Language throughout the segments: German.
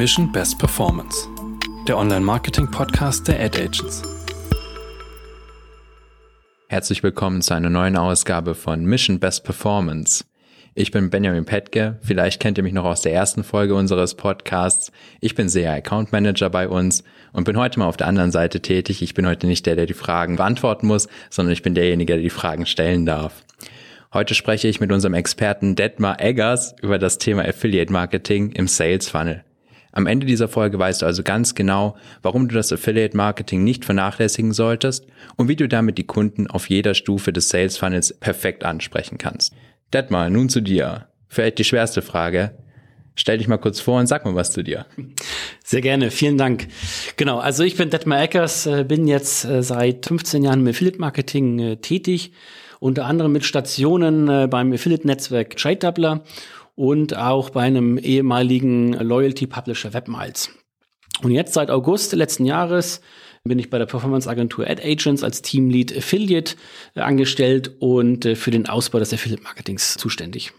Mission Best Performance, der Online-Marketing-Podcast der Ad Agents. Herzlich willkommen zu einer neuen Ausgabe von Mission Best Performance. Ich bin Benjamin Petke, vielleicht kennt ihr mich noch aus der ersten Folge unseres Podcasts. Ich bin SEA Account Manager bei uns und bin heute mal auf der anderen Seite tätig. Ich bin heute nicht der, der die Fragen beantworten muss, sondern ich bin derjenige, der die Fragen stellen darf. Heute spreche ich mit unserem Experten Detmar Eggers über das Thema Affiliate Marketing im Sales Funnel. Am Ende dieser Folge weißt du also ganz genau, warum du das Affiliate Marketing nicht vernachlässigen solltest und wie du damit die Kunden auf jeder Stufe des Sales Funnels perfekt ansprechen kannst. Detmar, nun zu dir. Vielleicht die schwerste Frage. Stell dich mal kurz vor und sag mal was zu dir. Sehr gerne, vielen Dank. Genau, also ich bin Detmar Eckers, äh, bin jetzt äh, seit 15 Jahren im Affiliate Marketing äh, tätig, unter anderem mit Stationen beim Affiliate Netzwerk Trade und auch bei einem ehemaligen Loyalty Publisher Webmiles. Und jetzt seit August letzten Jahres bin ich bei der Performance Agentur Ad Agents als Teamlead Affiliate äh, angestellt und äh, für den Ausbau des Affiliate Marketings zuständig.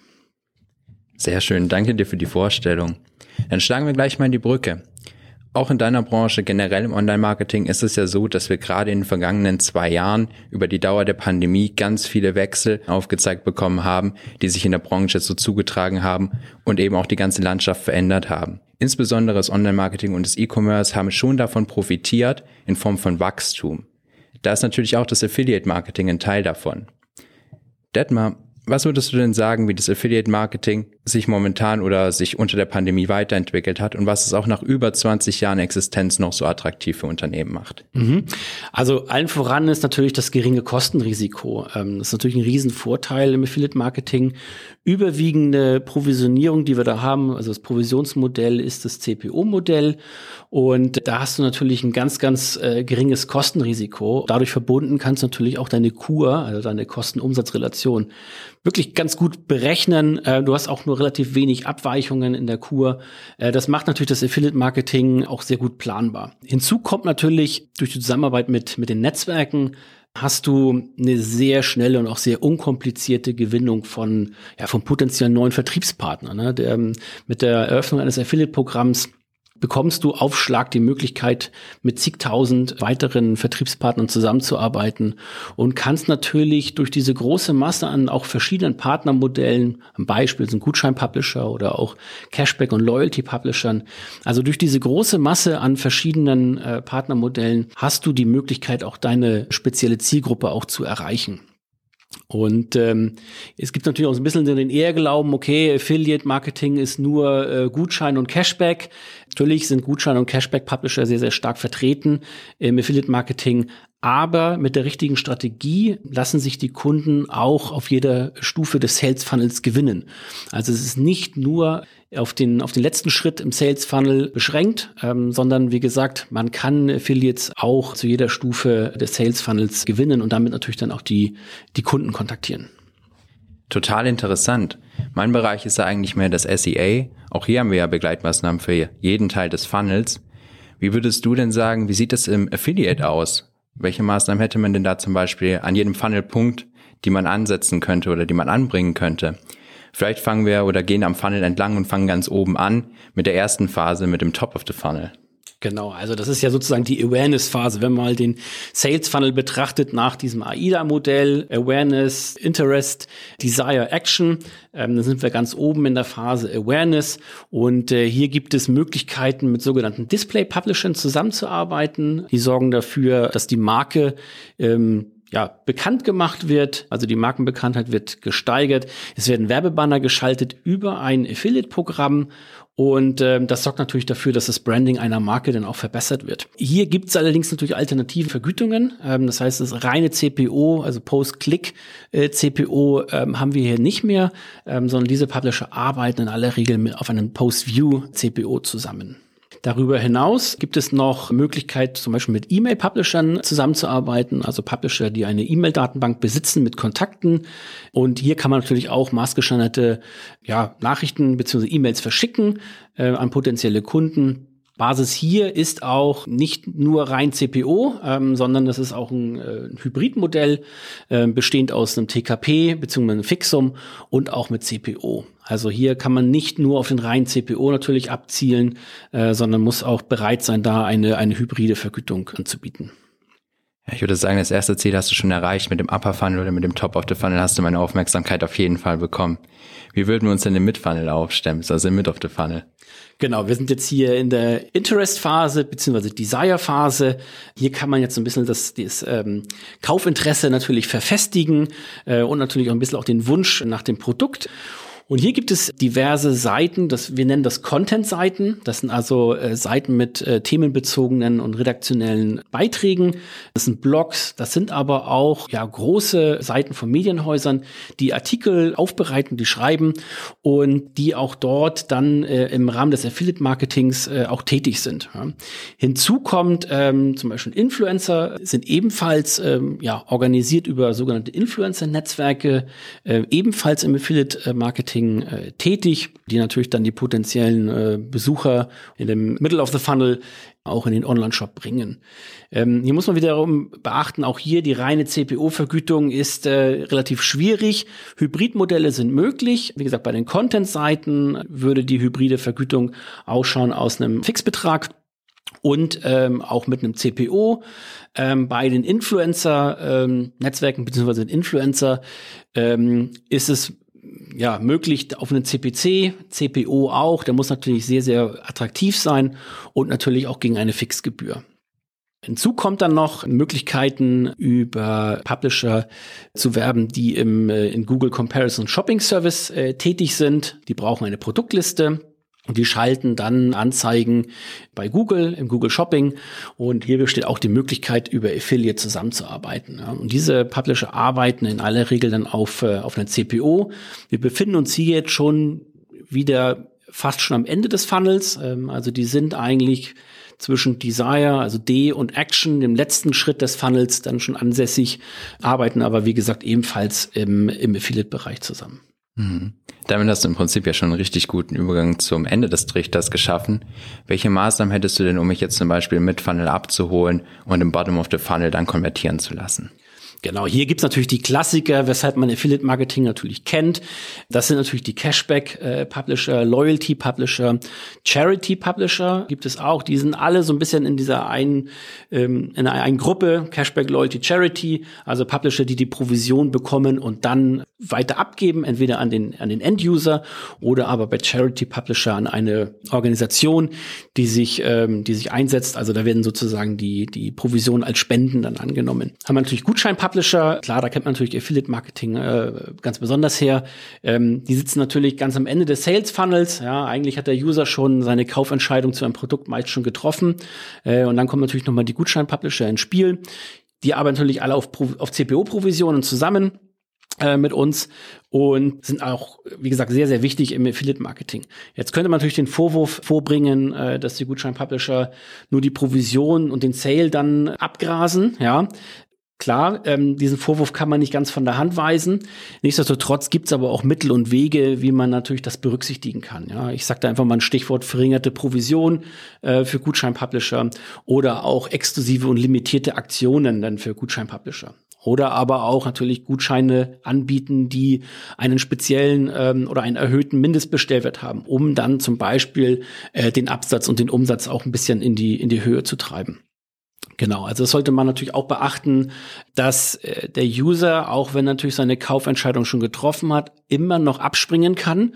Sehr schön, danke dir für die Vorstellung. Dann schlagen wir gleich mal in die Brücke. Auch in deiner Branche, generell im Online-Marketing, ist es ja so, dass wir gerade in den vergangenen zwei Jahren über die Dauer der Pandemie ganz viele Wechsel aufgezeigt bekommen haben, die sich in der Branche so zugetragen haben und eben auch die ganze Landschaft verändert haben. Insbesondere das Online-Marketing und das E-Commerce haben schon davon profitiert in Form von Wachstum. Da ist natürlich auch das Affiliate-Marketing ein Teil davon. Detmar, was würdest du denn sagen, wie das Affiliate Marketing sich momentan oder sich unter der Pandemie weiterentwickelt hat und was es auch nach über 20 Jahren Existenz noch so attraktiv für Unternehmen macht? Mhm. Also allen voran ist natürlich das geringe Kostenrisiko. Ähm, das ist natürlich ein Riesenvorteil im Affiliate Marketing. Überwiegende Provisionierung, die wir da haben, also das Provisionsmodell ist das CPO-Modell und da hast du natürlich ein ganz, ganz äh, geringes Kostenrisiko. Dadurch verbunden kannst du natürlich auch deine Kur, also deine Kosten-Umsatz-Relation wirklich ganz gut berechnen. Äh, du hast auch nur relativ wenig Abweichungen in der Kur. Äh, das macht natürlich das Affiliate-Marketing auch sehr gut planbar. Hinzu kommt natürlich durch die Zusammenarbeit mit, mit den Netzwerken hast du eine sehr schnelle und auch sehr unkomplizierte Gewinnung von, ja, von potenziellen neuen Vertriebspartnern. Ne? Der, mit der Eröffnung eines Affiliate-Programms bekommst du auf Schlag die Möglichkeit, mit zigtausend weiteren Vertriebspartnern zusammenzuarbeiten und kannst natürlich durch diese große Masse an auch verschiedenen Partnermodellen, ein Beispiel sind Gutschein-Publisher oder auch Cashback- und Loyalty-Publishern, also durch diese große Masse an verschiedenen äh, Partnermodellen hast du die Möglichkeit, auch deine spezielle Zielgruppe auch zu erreichen. Und ähm, es gibt natürlich auch so ein bisschen den Ehrglauben, okay, Affiliate Marketing ist nur äh, Gutschein und Cashback. Natürlich sind Gutschein und Cashback Publisher sehr, sehr stark vertreten im Affiliate Marketing. Aber mit der richtigen Strategie lassen sich die Kunden auch auf jeder Stufe des Sales Funnels gewinnen. Also es ist nicht nur auf den, auf den letzten Schritt im Sales Funnel beschränkt, ähm, sondern wie gesagt, man kann Affiliates auch zu jeder Stufe des Sales Funnels gewinnen und damit natürlich dann auch die, die Kunden kontaktieren. Total interessant. Mein Bereich ist ja eigentlich mehr das SEA. Auch hier haben wir ja Begleitmaßnahmen für jeden Teil des Funnels. Wie würdest du denn sagen, wie sieht es im Affiliate aus? Welche Maßnahmen hätte man denn da zum Beispiel an jedem Funnelpunkt, die man ansetzen könnte oder die man anbringen könnte? Vielleicht fangen wir oder gehen am Funnel entlang und fangen ganz oben an mit der ersten Phase, mit dem Top of the Funnel. Genau, also das ist ja sozusagen die Awareness-Phase, wenn man mal den Sales Funnel betrachtet nach diesem AIDA-Modell, Awareness, Interest, Desire, Action. Ähm, dann sind wir ganz oben in der Phase Awareness und äh, hier gibt es Möglichkeiten, mit sogenannten Display-Publishern zusammenzuarbeiten. Die sorgen dafür, dass die Marke ähm, ja, bekannt gemacht wird, also die Markenbekanntheit wird gesteigert. Es werden Werbebanner geschaltet über ein Affiliate-Programm und ähm, das sorgt natürlich dafür, dass das Branding einer Marke dann auch verbessert wird. Hier gibt es allerdings natürlich alternative Vergütungen. Ähm, das heißt, das reine CPO, also Post-Click-CPO, äh, ähm, haben wir hier nicht mehr, ähm, sondern diese Publisher arbeiten in aller Regel mit auf einem Post-View-CPO zusammen. Darüber hinaus gibt es noch Möglichkeit, zum Beispiel mit E-Mail-Publishern zusammenzuarbeiten, also Publisher, die eine E-Mail-Datenbank besitzen mit Kontakten. Und hier kann man natürlich auch maßgeschneiderte ja, Nachrichten bzw. E-Mails verschicken äh, an potenzielle Kunden. Basis hier ist auch nicht nur rein CPO, ähm, sondern das ist auch ein, äh, ein Hybridmodell, äh, bestehend aus einem TKP bzw. einem Fixum und auch mit CPO. Also hier kann man nicht nur auf den reinen CPO natürlich abzielen, äh, sondern muss auch bereit sein, da eine, eine hybride Vergütung anzubieten. Ich würde sagen, das erste Ziel hast du schon erreicht. Mit dem Upper Funnel oder mit dem Top of the Funnel hast du meine Aufmerksamkeit auf jeden Fall bekommen. Wie würden wir uns denn im Mid-Funnel aufstellen, also im Mid of the Funnel? Genau, wir sind jetzt hier in der Interest-Phase beziehungsweise Desire-Phase. Hier kann man jetzt ein bisschen das, das ähm, Kaufinteresse natürlich verfestigen äh, und natürlich auch ein bisschen auch den Wunsch nach dem Produkt. Und hier gibt es diverse Seiten, das, wir nennen das Content-Seiten. Das sind also äh, Seiten mit äh, themenbezogenen und redaktionellen Beiträgen. Das sind Blogs, das sind aber auch ja, große Seiten von Medienhäusern, die Artikel aufbereiten, die schreiben und die auch dort dann äh, im Rahmen des Affiliate-Marketings äh, auch tätig sind. Ja. Hinzu kommt ähm, zum Beispiel Influencer, sind ebenfalls ähm, ja, organisiert über sogenannte Influencer-Netzwerke, äh, ebenfalls im Affiliate-Marketing Marketing äh, tätig, die natürlich dann die potenziellen äh, Besucher in dem Middle of the Funnel auch in den Online-Shop bringen. Ähm, hier muss man wiederum beachten, auch hier die reine CPO-Vergütung ist äh, relativ schwierig. Hybridmodelle sind möglich. Wie gesagt, bei den Content-Seiten würde die hybride Vergütung ausschauen aus einem Fixbetrag und ähm, auch mit einem CPO. Ähm, bei den Influencer-Netzwerken ähm, beziehungsweise den Influencer ähm, ist es ja, möglich auf einen CPC, CPO auch. Der muss natürlich sehr, sehr attraktiv sein und natürlich auch gegen eine Fixgebühr. Hinzu kommt dann noch Möglichkeiten über Publisher zu werben, die im äh, in Google Comparison Shopping Service äh, tätig sind. Die brauchen eine Produktliste. Und die schalten dann Anzeigen bei Google, im Google Shopping. Und hier besteht auch die Möglichkeit, über Affiliate zusammenzuarbeiten. Und diese Publisher arbeiten in aller Regel dann auf, äh, auf einer CPO. Wir befinden uns hier jetzt schon wieder fast schon am Ende des Funnels. Ähm, also die sind eigentlich zwischen Desire, also D und Action, dem letzten Schritt des Funnels dann schon ansässig, arbeiten aber wie gesagt ebenfalls im, im Affiliate-Bereich zusammen. Mhm. Damit hast du im Prinzip ja schon einen richtig guten Übergang zum Ende des Trichters geschaffen. Welche Maßnahmen hättest du denn, um mich jetzt zum Beispiel mit Funnel abzuholen und im Bottom of the Funnel dann konvertieren zu lassen? Genau, hier gibt's natürlich die Klassiker, weshalb man Affiliate Marketing natürlich kennt. Das sind natürlich die Cashback äh, Publisher, Loyalty Publisher, Charity Publisher gibt es auch. Die sind alle so ein bisschen in dieser einen, ähm, in einer einen Gruppe, Cashback, Loyalty, Charity, also Publisher, die die Provision bekommen und dann weiter abgeben, entweder an den, an den End-User oder aber bei Charity Publisher an eine Organisation, die sich, ähm, die sich einsetzt. Also da werden sozusagen die, die Provisionen als Spenden dann angenommen. Haben wir natürlich Gutschein Publisher, klar, da kennt man natürlich Affiliate Marketing äh, ganz besonders her. Ähm, die sitzen natürlich ganz am Ende des Sales Funnels. Ja, eigentlich hat der User schon seine Kaufentscheidung zu einem Produkt meist schon getroffen. Äh, und dann kommen natürlich nochmal die Gutschein Publisher ins Spiel. Die arbeiten natürlich alle auf, auf CPO-Provisionen zusammen mit uns und sind auch, wie gesagt, sehr, sehr wichtig im Affiliate-Marketing. Jetzt könnte man natürlich den Vorwurf vorbringen, dass die Gutschein-Publisher nur die Provision und den Sale dann abgrasen, ja. Klar, ähm, diesen Vorwurf kann man nicht ganz von der Hand weisen. Nichtsdestotrotz gibt es aber auch Mittel und Wege, wie man natürlich das berücksichtigen kann. Ja, ich sage da einfach mal ein Stichwort verringerte Provision äh, für Gutscheinpublisher oder auch exklusive und limitierte Aktionen dann für Gutscheinpublisher. Oder aber auch natürlich Gutscheine anbieten, die einen speziellen ähm, oder einen erhöhten Mindestbestellwert haben, um dann zum Beispiel äh, den Absatz und den Umsatz auch ein bisschen in die, in die Höhe zu treiben. Genau, also das sollte man natürlich auch beachten, dass äh, der User, auch wenn natürlich seine Kaufentscheidung schon getroffen hat, immer noch abspringen kann.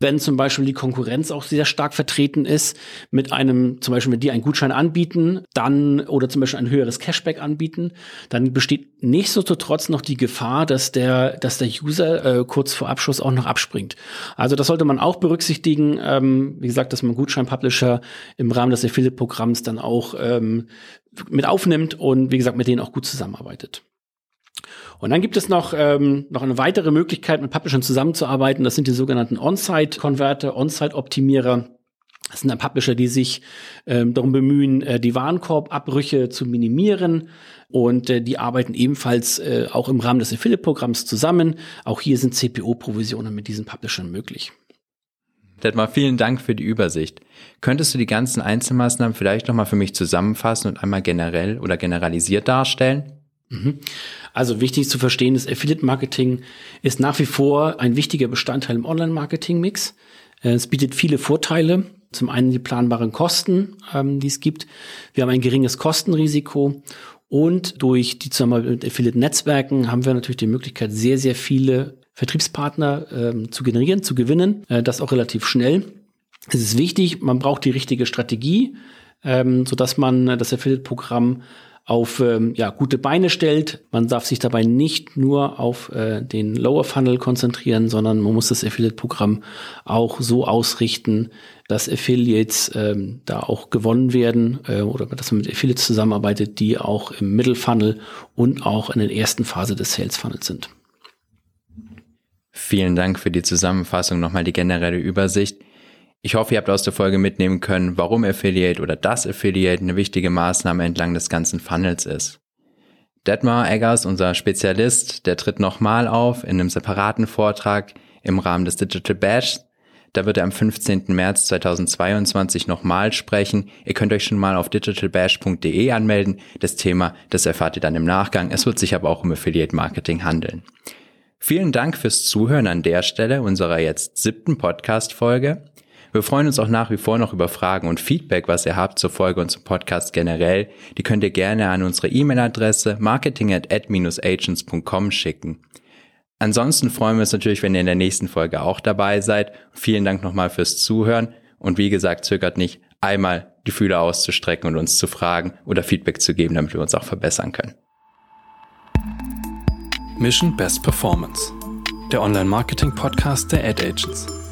Wenn zum Beispiel die Konkurrenz auch sehr stark vertreten ist, mit einem, zum Beispiel mit dir einen Gutschein anbieten, dann oder zum Beispiel ein höheres Cashback anbieten, dann besteht nichtsdestotrotz noch die Gefahr, dass der, dass der User äh, kurz vor Abschluss auch noch abspringt. Also das sollte man auch berücksichtigen. Ähm, wie gesagt, dass man Gutschein-Publisher im Rahmen des Affiliate-Programms dann auch ähm, mit aufnimmt und wie gesagt mit denen auch gut zusammenarbeitet. Und dann gibt es noch, ähm, noch eine weitere Möglichkeit, mit Publishern zusammenzuarbeiten. Das sind die sogenannten On-Site-Konverter, On-Site-Optimierer. Das sind dann Publisher, die sich ähm, darum bemühen, äh, die Warenkorbabbrüche zu minimieren. Und äh, die arbeiten ebenfalls äh, auch im Rahmen des Affiliate-Programms zusammen. Auch hier sind CPO-Provisionen mit diesen Publishern möglich. Detmar, vielen Dank für die Übersicht. Könntest du die ganzen Einzelmaßnahmen vielleicht nochmal für mich zusammenfassen und einmal generell oder generalisiert darstellen? Mhm. Also wichtig zu verstehen ist, Affiliate Marketing ist nach wie vor ein wichtiger Bestandteil im Online-Marketing-Mix. Äh, es bietet viele Vorteile. Zum einen die planbaren Kosten, ähm, die es gibt. Wir haben ein geringes Kostenrisiko und durch die Zusammenarbeit mit Affiliate-Netzwerken haben wir natürlich die Möglichkeit, sehr, sehr viele Vertriebspartner ähm, zu generieren, zu gewinnen. Äh, das auch relativ schnell. Es ist wichtig, man braucht die richtige Strategie, ähm, sodass man das Affiliate-Programm auf ähm, ja, gute Beine stellt. Man darf sich dabei nicht nur auf äh, den Lower Funnel konzentrieren, sondern man muss das Affiliate-Programm auch so ausrichten, dass Affiliates ähm, da auch gewonnen werden äh, oder dass man mit Affiliates zusammenarbeitet, die auch im Middle Funnel und auch in der ersten Phase des Sales Funnels sind. Vielen Dank für die Zusammenfassung, nochmal die generelle Übersicht. Ich hoffe, ihr habt aus der Folge mitnehmen können, warum Affiliate oder das Affiliate eine wichtige Maßnahme entlang des ganzen Funnels ist. Detmar Eggers, unser Spezialist, der tritt nochmal auf in einem separaten Vortrag im Rahmen des Digital Bash. Da wird er am 15. März 2022 nochmal sprechen. Ihr könnt euch schon mal auf digitalbash.de anmelden. Das Thema, das erfahrt ihr dann im Nachgang. Es wird sich aber auch um Affiliate Marketing handeln. Vielen Dank fürs Zuhören an der Stelle unserer jetzt siebten Podcast-Folge. Wir freuen uns auch nach wie vor noch über Fragen und Feedback, was ihr habt zur Folge und zum Podcast generell. Die könnt ihr gerne an unsere E-Mail-Adresse marketing at ad-agents.com schicken. Ansonsten freuen wir uns natürlich, wenn ihr in der nächsten Folge auch dabei seid. Vielen Dank nochmal fürs Zuhören und wie gesagt, zögert nicht, einmal die Fühler auszustrecken und uns zu fragen oder Feedback zu geben, damit wir uns auch verbessern können. Mission Best Performance, der Online-Marketing-Podcast der Ad Agents.